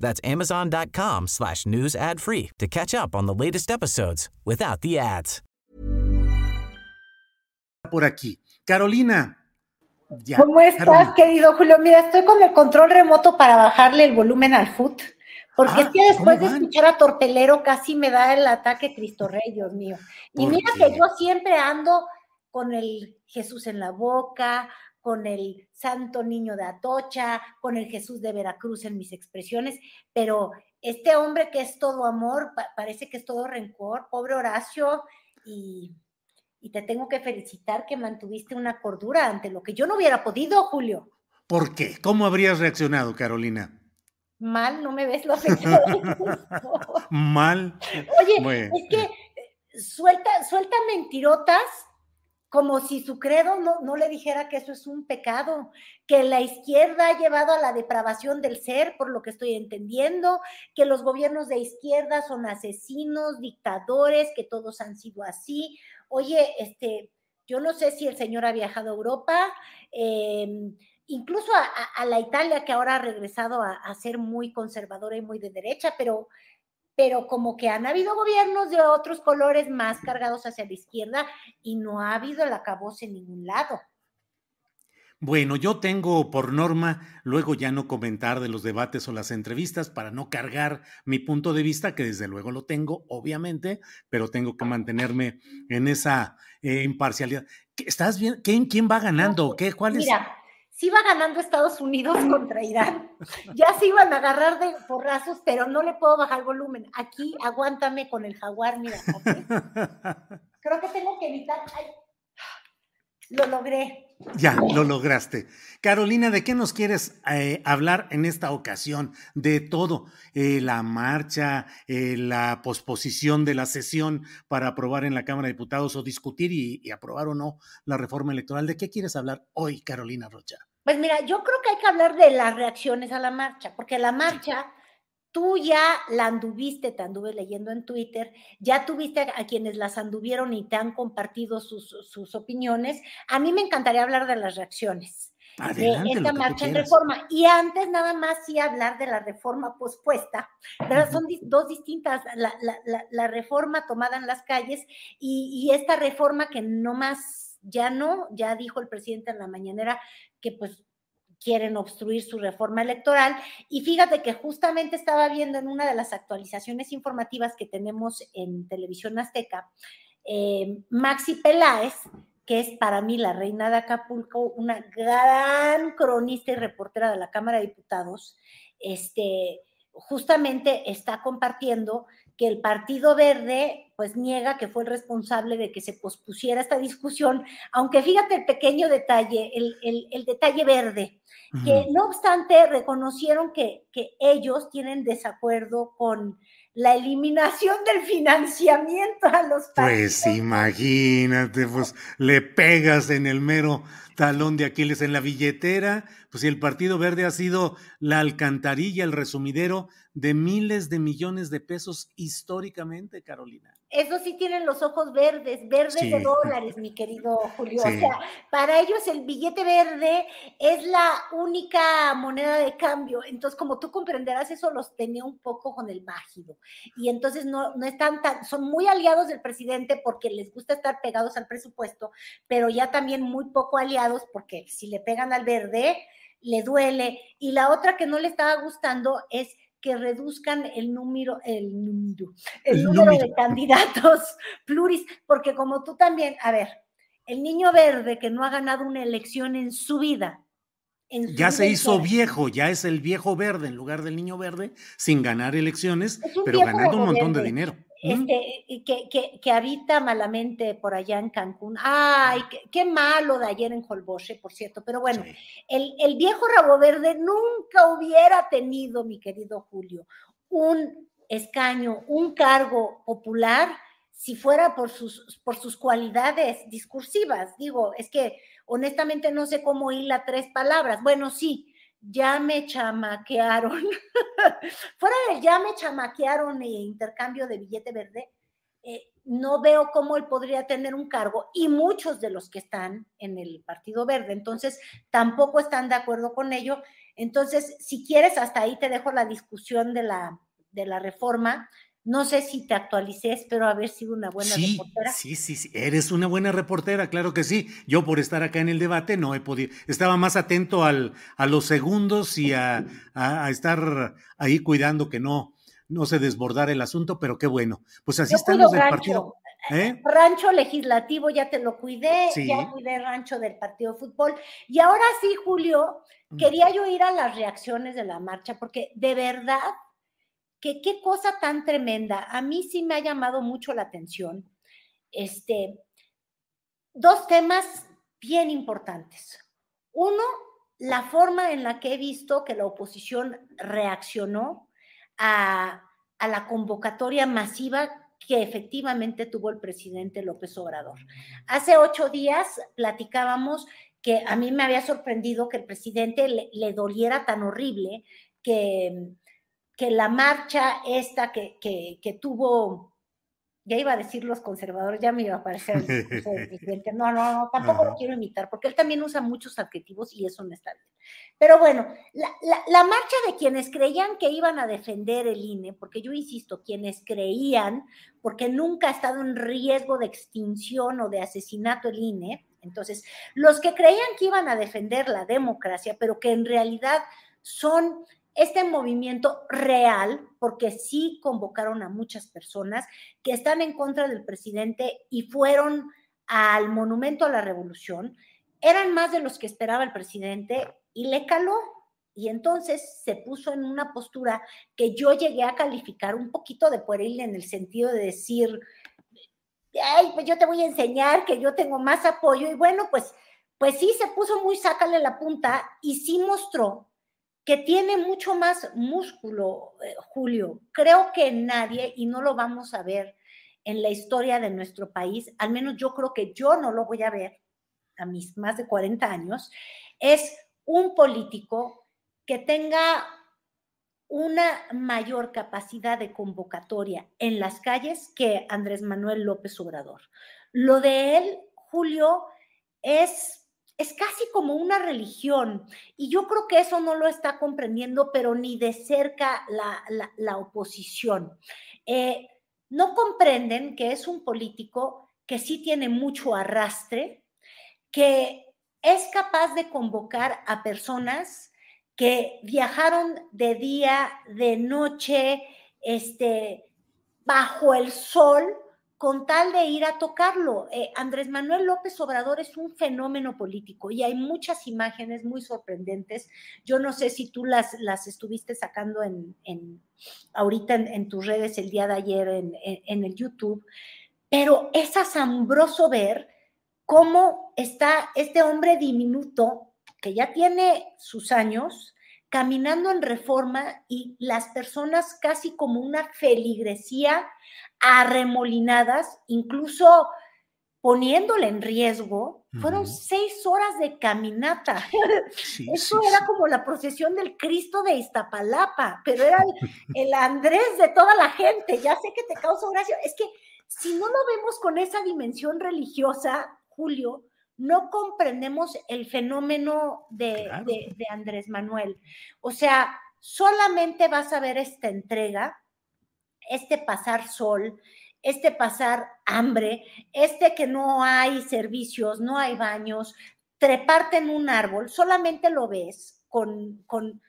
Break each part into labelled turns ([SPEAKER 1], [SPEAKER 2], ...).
[SPEAKER 1] That's amazon.com slash news ad free to catch up on the latest episodes without the ads.
[SPEAKER 2] Por aquí. Carolina.
[SPEAKER 3] Ya, ¿Cómo estás, Carolina. querido Julio? Mira, estoy con el control remoto para bajarle el volumen al foot. Porque ah, es que después de escuchar a Tortelero casi me da el ataque Cristo Rey, Dios mío. Y mira qué? que yo siempre ando con el Jesús en la boca, con el Santo Niño de Atocha, con el Jesús de Veracruz en mis expresiones, pero este hombre que es todo amor, parece que es todo rencor, pobre Horacio, y, y te tengo que felicitar que mantuviste una cordura ante lo que yo no hubiera podido, Julio.
[SPEAKER 2] ¿Por qué? ¿Cómo habrías reaccionado, Carolina?
[SPEAKER 3] Mal, no me ves lo
[SPEAKER 2] Mal.
[SPEAKER 3] Oye, bueno. es que eh, suelta, suelta mentirotas como si su credo no, no, le dijera que eso es un pecado, que la izquierda ha llevado a la depravación del ser, por lo que estoy entendiendo, que los gobiernos de izquierda son asesinos, dictadores, que todos han sido así. Oye, este, yo no sé si el señor ha viajado a Europa. Eh, incluso a, a, la Italia, que ahora ha regresado a, a, ser muy conservadora y muy de derecha, pero, pero como que han habido gobiernos de otros colores más cargados hacia la izquierda y no ha habido el acabose en ningún lado.
[SPEAKER 2] Bueno, yo tengo por norma luego ya no comentar de los debates o las entrevistas para no cargar mi punto de vista, que desde luego lo tengo, obviamente, pero tengo que mantenerme en esa eh, imparcialidad. ¿Estás bien? ¿Quién, quién va ganando? ¿Qué? ¿Cuál es?
[SPEAKER 3] Mira, sí va ganando Estados Unidos contra Irán. Ya se iban a agarrar de porrazos, pero no le puedo bajar volumen. Aquí aguántame con el jaguar, mira. Creo que tengo que evitar. Ay, lo logré.
[SPEAKER 2] Ya, lo lograste. Carolina, ¿de qué nos quieres eh, hablar en esta ocasión? De todo, eh, la marcha, eh, la posposición de la sesión para aprobar en la Cámara de Diputados o discutir y, y, aprobar o no la reforma electoral. ¿De qué quieres hablar hoy, Carolina Rocha?
[SPEAKER 3] Pues mira, yo creo que hay que hablar de las reacciones a la marcha, porque la marcha tú ya la anduviste, te anduve leyendo en Twitter, ya tuviste a, a quienes las anduvieron y te han compartido sus, sus, opiniones. A mí me encantaría hablar de las reacciones.
[SPEAKER 2] Adelante,
[SPEAKER 3] de esta marcha en reforma. Y antes nada más sí hablar de la reforma pospuesta, ¿verdad? Son di dos distintas, la, la, la, la, reforma tomada en las calles y, y esta reforma que no más, ya no, ya dijo el presidente en la mañanera que pues quieren obstruir su reforma electoral. Y fíjate que justamente estaba viendo en una de las actualizaciones informativas que tenemos en Televisión Azteca, eh, Maxi Peláez, que es para mí la reina de Acapulco, una gran cronista y reportera de la Cámara de Diputados, este, justamente está compartiendo que el Partido Verde pues niega que fue el responsable de que se pospusiera esta discusión, aunque fíjate el pequeño detalle, el, el, el detalle verde, uh -huh. que no obstante reconocieron que, que ellos tienen desacuerdo con la eliminación del financiamiento a los
[SPEAKER 2] partidos. Pues imagínate, pues le pegas en el mero talón de Aquiles en la billetera, pues si el Partido Verde ha sido la alcantarilla, el resumidero de miles de millones de pesos históricamente, Carolina.
[SPEAKER 3] Eso sí tienen los ojos verdes, verdes sí. de dólares, mi querido Julio. Sí. O sea, para ellos el billete verde es la única moneda de cambio. Entonces, como tú comprenderás, eso los tenía un poco con el mágico. Y entonces no, no están tan, son muy aliados del presidente porque les gusta estar pegados al presupuesto, pero ya también muy poco aliados porque si le pegan al verde, le duele. Y la otra que no le estaba gustando es que reduzcan el número, el número, el, número, de candidatos pluris, porque como tú también, a ver, el niño verde que no ha ganado una elección en su vida.
[SPEAKER 2] ya se hizo viejo, ya es el viejo verde en lugar del niño verde, sin ganar elecciones, pero ganando un montón de dinero.
[SPEAKER 3] Este, que, que, habita malamente por allá en Cancún. Ay, qué, malo de ayer en Holboche, por cierto. Pero bueno, el, el, viejo rabo verde nunca hubiera tenido, mi querido Julio, un escaño, un cargo popular si fuera por sus, por sus cualidades discursivas. Digo, es que honestamente no sé cómo hila tres palabras. Bueno, sí, ya me chamaquearon. Fuera de ya me chamaquearon e intercambio de billete verde, eh, no veo cómo él podría tener un cargo y muchos de los que están en el Partido Verde, entonces tampoco están de acuerdo con ello. Entonces, si quieres, hasta ahí te dejo la discusión de la, de la reforma. No sé si te actualicé, espero haber sido una buena reportera.
[SPEAKER 2] Sí, sí, sí, eres una buena reportera, claro que sí. Yo por estar acá en el debate no he podido, estaba más atento al, a los segundos y a, estar ahí cuidando que no, no se desbordara el asunto, pero qué bueno. Pues así están los del partido.
[SPEAKER 3] ¿eh? Rancho legislativo ya te lo cuidé, ya cuidé rancho del partido de fútbol. Y ahora sí, Julio, mm. quería yo ir a las reacciones de la marcha, porque de verdad qué cosa tan tremenda. A mí sí me ha llamado mucho la atención. Este, dos temas bien importantes. Uno, la forma en la que he visto que la oposición reaccionó a, a la convocatoria masiva que efectivamente tuvo el presidente López Obrador. Hace ocho días platicábamos que a mí me había sorprendido que el presidente le doliera tan horrible que que la marcha esta que, que, tuvo, ya iba a decir los conservadores, ya me iba a parecer el presidente. No, no, no, tampoco lo quiero imitar, porque él también usa muchos adjetivos y eso no está bien. Pero bueno, la, la, marcha de quienes creían que iban a defender el INE, porque yo insisto, quienes creían, porque nunca ha estado en riesgo de extinción o de asesinato el INE, entonces, los que creían que iban a defender la democracia, pero que en realidad son este movimiento real, porque sí convocaron a muchas personas que están en contra del presidente y fueron al Monumento a la Revolución, eran más de los que esperaba el presidente y le caló. Y entonces se puso en una postura que yo llegué a calificar un poquito de pueril en el sentido de decir, ay, pues yo te voy a enseñar que yo tengo más apoyo. Y bueno, pues, pues sí se puso muy sácale la punta y sí mostró que tiene mucho más músculo, eh, Julio. Creo que nadie, y no lo vamos a ver en la historia de nuestro país, al menos yo creo que yo no lo voy a ver a mis más de 40 años, es un político que tenga una mayor capacidad de convocatoria en las calles que Andrés Manuel López Obrador. Lo de él, Julio, es es casi como una religión. Y yo creo que eso no lo está comprendiendo, pero ni de cerca la, oposición. Eh, no comprenden que es un político que sí tiene mucho arrastre, que es capaz de convocar a personas que viajaron de día, de noche, este, bajo el sol, con tal de ir a tocarlo. Eh, Andrés Manuel López Obrador es un fenómeno político y hay muchas imágenes muy sorprendentes. Yo no sé si tú las, las estuviste sacando en, ahorita en, tus redes el día de ayer en, en el YouTube, pero es asombroso ver cómo está este hombre diminuto que ya tiene sus años, caminando en reforma y las personas casi como una feligresía arremolinadas, incluso poniéndole en riesgo, fueron seis horas de caminata. Eso era como la procesión del Cristo de Iztapalapa, pero era el, Andrés de toda la gente. Ya sé que te causa gracia. Es que si no lo vemos con esa dimensión religiosa, Julio, no comprendemos el fenómeno de, de Andrés Manuel. O sea, solamente vas a ver esta entrega este pasar sol, este pasar hambre, este que no hay servicios, no hay baños, treparte en un árbol, solamente lo ves con, con,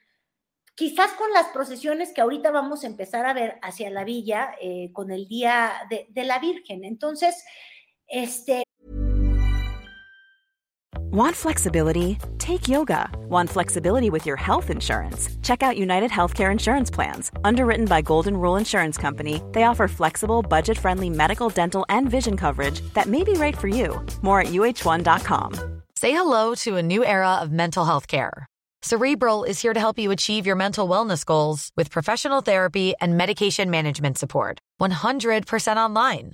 [SPEAKER 3] quizás con las procesiones que ahorita vamos a empezar a ver hacia la villa eh, con el Día de, de la Virgen. Entonces, este,
[SPEAKER 4] Want flexibility? Take yoga. Want flexibility with your health insurance? Check out United Healthcare Insurance Plans. Underwritten by Golden Rule Insurance Company, they offer flexible, budget friendly medical, dental, and vision coverage that may be right for you. More at uh1.com.
[SPEAKER 5] Say hello to a new era of mental health care. Cerebral is here to help you achieve your mental wellness goals with professional therapy and medication management support. 100% online.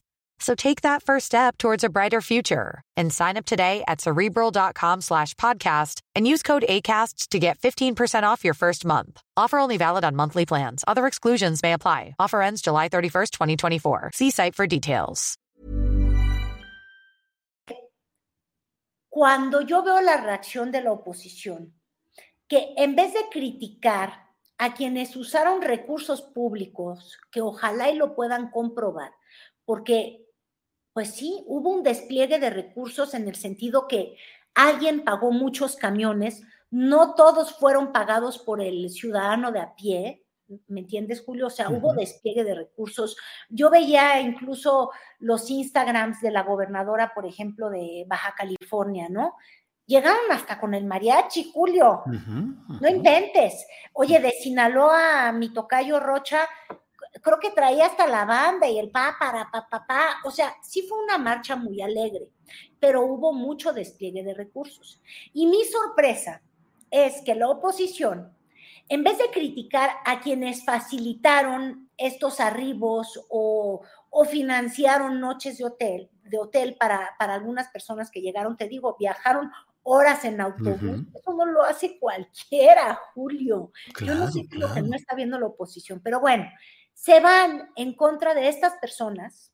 [SPEAKER 5] So take that first step towards a brighter future and sign up today at cerebral.com slash podcast and use code ACasts to get 15% off your first month. Offer only valid on monthly plans. Other exclusions may apply. Offer ends July 31st, 2024. See site for details.
[SPEAKER 3] Cuando yo veo la reacción de la oposición, que en vez de criticar a quienes usaron recursos públicos, que ojalá y lo puedan comprobar, porque pues sí, hubo un despliegue de recursos en el sentido que alguien pagó muchos camiones, no todos fueron pagados por el ciudadano de a pie, ¿me entiendes, Julio? O sea, hubo despliegue de recursos. Yo veía incluso los Instagrams de la gobernadora, por ejemplo, de Baja California, ¿no? Llegaron hasta con el mariachi, Julio. No inventes. Oye, de Sinaloa, mi tocayo Rocha, creo que traía hasta la banda y el pa, para, pa, pa, pa. O sea, sí fue una marcha muy alegre, pero hubo mucho despliegue de recursos. Y mi sorpresa es que la oposición, en vez de criticar a quienes facilitaron estos arribos o, o financiaron noches de hotel, de hotel para, para algunas personas que llegaron, te digo, viajaron horas en autobús. Eso no lo hace cualquiera, Julio. Yo no sé qué lo que no está viendo la oposición, pero bueno, se van en contra de estas personas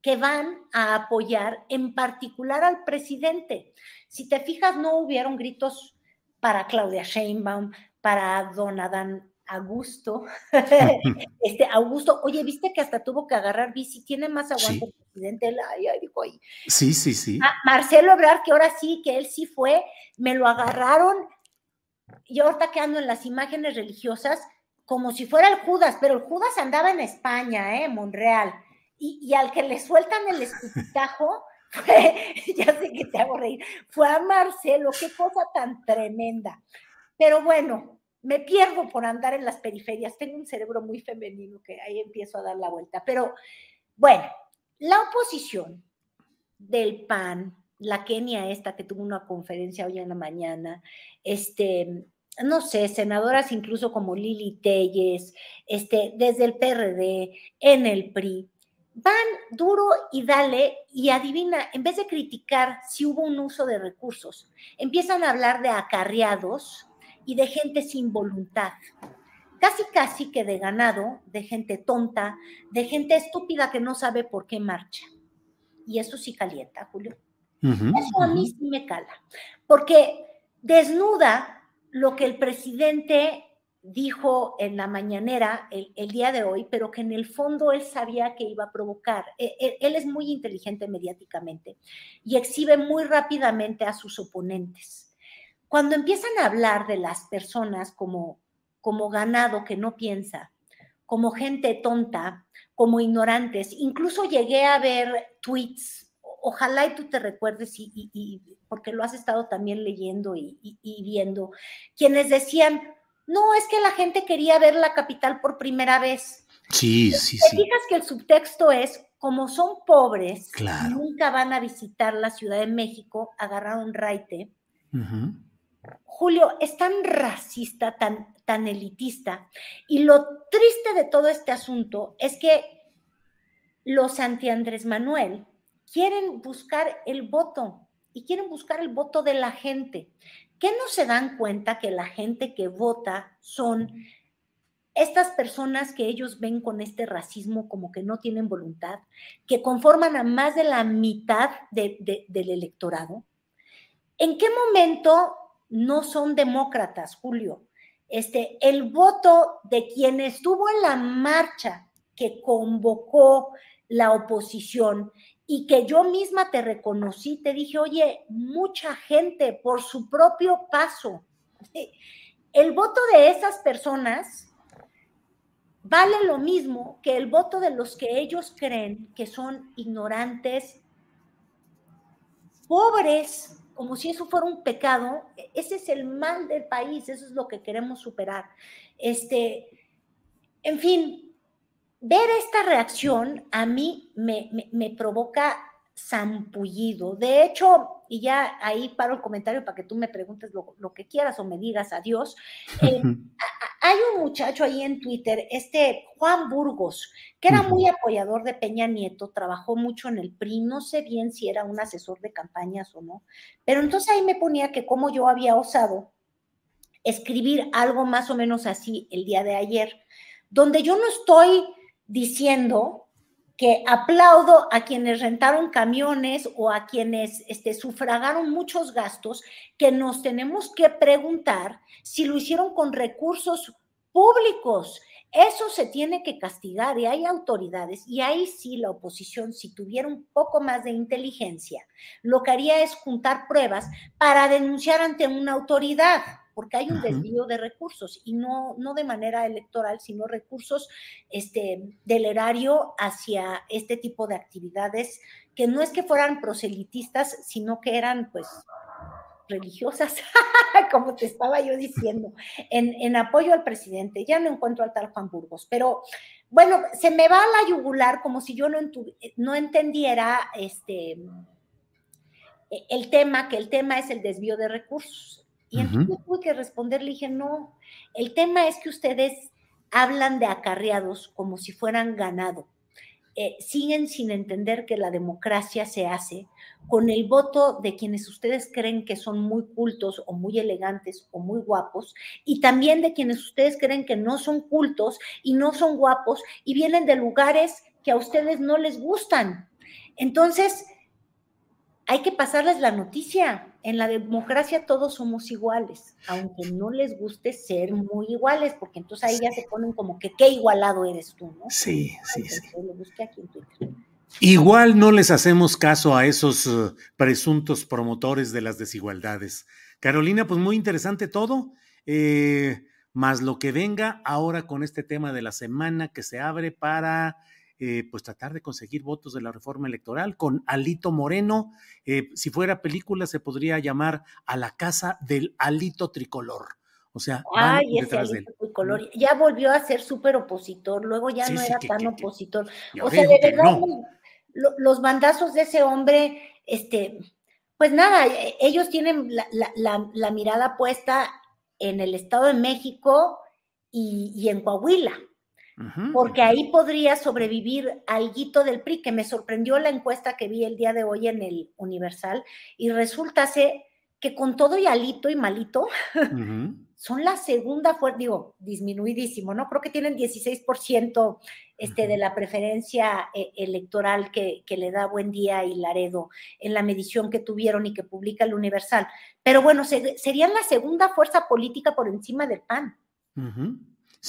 [SPEAKER 3] que van a apoyar en particular al presidente. Si te fijas, no hubieron gritos para Claudia Sheinbaum, para Don Adán Augusto. este Augusto, oye, viste que hasta tuvo que agarrar bici, tiene más aguante el presidente. Ay, ay, dijo, ay.
[SPEAKER 2] Sí, sí, sí.
[SPEAKER 3] Ah, Marcelo Ebrard, que ahora sí, que él sí fue, me lo agarraron. Y ahorita que ando en las imágenes religiosas, como si fuera el Judas, pero el Judas andaba en España, ¿eh? Monreal. Y, y al que le sueltan el escupitajo, ya sé que te hago reír, fue a Marcelo, qué cosa tan tremenda. Pero bueno, me pierdo por andar en las periferias, tengo un cerebro muy femenino que ahí empiezo a dar la vuelta. Pero bueno, la oposición del PAN, la Kenia esta que tuvo una conferencia hoy en la mañana, este, no sé, senadoras incluso como Lili Telles, este, desde el PRD, en el PRI, van duro y dale y adivina, en vez de criticar si hubo un uso de recursos, empiezan a hablar de acarreados y de gente sin voluntad. Casi, casi que de ganado, de gente tonta, de gente estúpida que no sabe por qué marcha. Y eso sí calienta, Julio. eso a mí sí me cala. Porque desnuda lo que el presidente dijo en la mañanera el, día de hoy, pero que en el fondo él sabía que iba a provocar. Él, e, él, es muy inteligente mediáticamente y exhibe muy rápidamente a sus oponentes. Cuando empiezan a hablar de las personas como, como ganado que no piensa, como gente tonta, como ignorantes, incluso llegué a ver tweets ojalá y tú te recuerdes, y, porque lo has estado también leyendo y, viendo, quienes decían, no, es que la gente quería ver la capital por primera vez.
[SPEAKER 2] Sí, sí,
[SPEAKER 3] sí. Te que el subtexto es, como son pobres, nunca van a visitar la Ciudad de México, agarrar un raite. Julio, es tan racista, tan, tan elitista. Y lo triste de todo este asunto es que los anti Andrés Manuel quieren buscar el voto y quieren buscar el voto de la gente. ¿Qué no se dan cuenta que la gente que vota son estas personas que ellos ven con este racismo como que no tienen voluntad, que conforman a más de la mitad del electorado, ¿en qué momento no son demócratas, Julio? Este, el voto de quien estuvo en la marcha que convocó la oposición y que yo misma te reconocí, te dije, oye, mucha gente por su propio paso. El voto de esas personas vale lo mismo que el voto de los que ellos creen que son ignorantes, pobres, como si eso fuera un pecado. Ese es el mal del país, eso es lo que queremos superar. Este, en fin, ver esta reacción a mí me, me provoca zampullido. De hecho, y ya ahí paro el comentario para que tú me preguntes lo, que quieras o me digas adiós. Eh, hay un muchacho ahí en Twitter, este Juan Burgos, que era muy apoyador de Peña Nieto, trabajó mucho en el PRI, no sé bien si era un asesor de campañas o no, pero entonces ahí me ponía que como yo había osado escribir algo más o menos así el día de ayer, donde yo no estoy diciendo que aplaudo a quienes rentaron camiones o a quienes este, sufragaron muchos gastos, que nos tenemos que preguntar si lo hicieron con recursos públicos. Eso se tiene que castigar y hay autoridades y ahí sí la oposición, si tuviera un poco más de inteligencia, lo que haría es juntar pruebas para denunciar ante una autoridad porque hay un desvío de recursos y no, no de manera electoral, sino recursos este, del erario hacia este tipo de actividades que no es que fueran proselitistas, sino que eran pues religiosas, como te estaba yo diciendo, en, en, apoyo al presidente. Ya no encuentro al tal Juan Burgos, pero bueno, se me va a la yugular como si yo no, no entendiera este, el tema, que el tema es el desvío de recursos. Y entonces tuve que responder, le dije, no, el tema es que ustedes hablan de acarreados como si fueran ganado. Eh, siguen sin entender que la democracia se hace con el voto de quienes ustedes creen que son muy cultos o muy elegantes o muy guapos, y también de quienes ustedes creen que no son cultos y no son guapos y vienen de lugares que a ustedes no les gustan. Entonces, hay que pasarles la noticia. En la democracia todos somos iguales, aunque no les guste ser muy iguales, porque entonces ahí ya se ponen como que qué igualado eres tú, ¿no?
[SPEAKER 2] Sí, sí, sí. Igual no les hacemos caso a esos eh, presuntos promotores de las desigualdades. Carolina, pues muy interesante todo, eh, más lo que venga ahora con este tema de la semana que se abre para eh, pues tratar de conseguir votos de la reforma electoral con Alito Moreno. Eh, si fuera película, se podría llamar A la casa del Alito Tricolor. O sea,
[SPEAKER 3] Ay, ese Alito Tricolor. Ya volvió a ser súper opositor, luego ya no era tan opositor. o sea, de verdad, los bandazos de ese hombre, este, pues nada, e, ellos tienen la, mirada puesta en el Estado de México y, y en Coahuila porque ahí podría sobrevivir alguito del PRI, que me sorprendió la encuesta que vi el día de hoy en el Universal, y resulta que con todo y alito y malito, son la segunda fuerza, digo, disminuidísimo, ¿no? Creo que tienen 16% este, de la preferencia eh, electoral que, le da Buen Día y Laredo en la medición que tuvieron y que publica el Universal. Pero bueno, serían la segunda fuerza política por encima del PAN.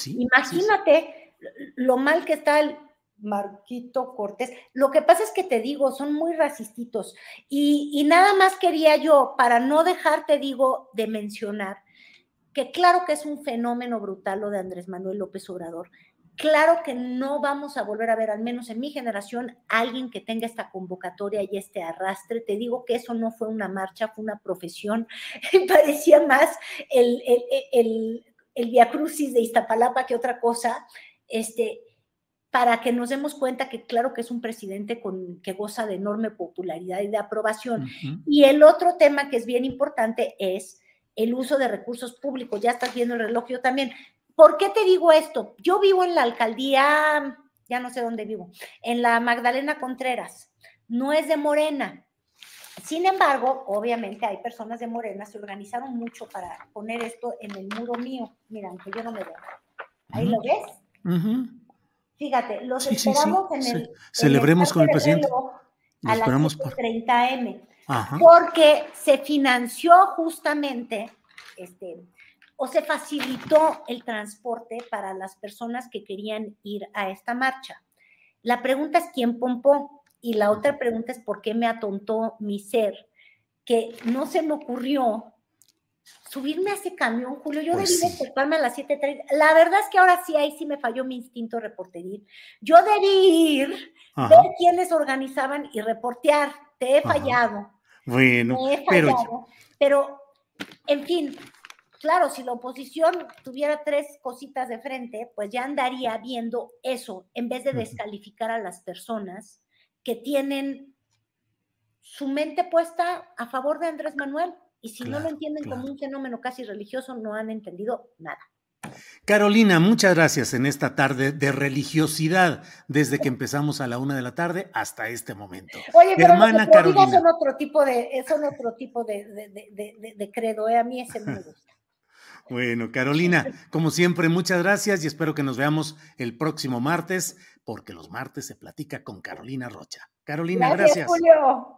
[SPEAKER 3] Imagínate lo mal que está el Marquito Cortés. Lo que pasa es que te digo, son muy racistitos. Y, nada más quería yo, para no dejarte, digo, de mencionar, que claro que es un fenómeno brutal lo de Andrés Manuel López Obrador. Claro que no vamos a volver a ver, al menos en mi generación, alguien que tenga esta convocatoria y este arrastre. Te digo que eso no fue una marcha, fue una profesión. Parecía más el, el, el, el Via Crucis de Iztapalapa que otra cosa este, para que nos demos cuenta que claro que es un presidente con, que goza de enorme popularidad y de aprobación. Y el otro tema que es bien importante es el uso de recursos públicos. Ya estás viendo el reloj, yo también. ¿Por qué te digo esto? Yo vivo en la alcaldía, ya no sé dónde vivo, en la Magdalena Contreras. No es de Morena. Sin embargo, obviamente hay personas de Morena, se organizaron mucho para poner esto en el muro mío. Mira, aunque yo no me veo ¿Ahí lo ves? Fíjate, los esperamos en el.
[SPEAKER 2] Celebremos con el presidente.
[SPEAKER 3] A las 30 M. Porque se financió justamente, este, o se facilitó el transporte para las personas que querían ir a esta marcha. La pregunta es quién pompó y la otra pregunta es por qué me atontó mi ser, que no se me ocurrió subirme a ese camión, Julio. Yo pues debí despertarme a las 7.30. La verdad es que ahora sí, ahí sí me falló mi instinto reporteril. Yo debí ir, ver quiénes organizaban y reportear. Te he fallado.
[SPEAKER 2] Bueno,
[SPEAKER 3] pero... pero, en fin, claro, si la oposición tuviera tres cositas de frente, pues ya andaría viendo eso, en vez de descalificar a las personas que tienen su mente puesta a favor de Andrés Manuel. Y si no lo entienden como un fenómeno casi religioso, no han entendido nada.
[SPEAKER 2] Carolina, muchas gracias en esta tarde de religiosidad, desde que empezamos a la una de la tarde hasta este momento.
[SPEAKER 3] Oye, pero hermana Carolina. Son otro tipo de, son otro tipo de, credo, ¿eh? a mí ese me gusta.
[SPEAKER 2] Bueno, Carolina, como siempre, muchas gracias y espero que nos veamos el próximo martes, porque los martes se platica con Carolina Rocha. Carolina, gracias. Julio.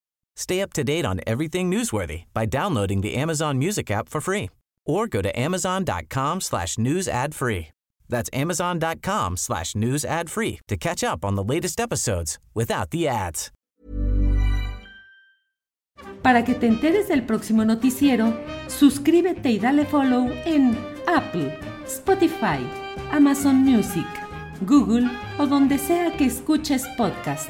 [SPEAKER 1] Stay up to date on everything newsworthy by downloading the Amazon Music app for free or go to amazon.com slash news ad free. That's amazon.com slash news ad free to catch up on the latest episodes without the ads.
[SPEAKER 6] Para que te enteres del próximo noticiero, suscríbete y dale follow en Apple, Spotify, Amazon Music, Google o donde sea que escuches podcast.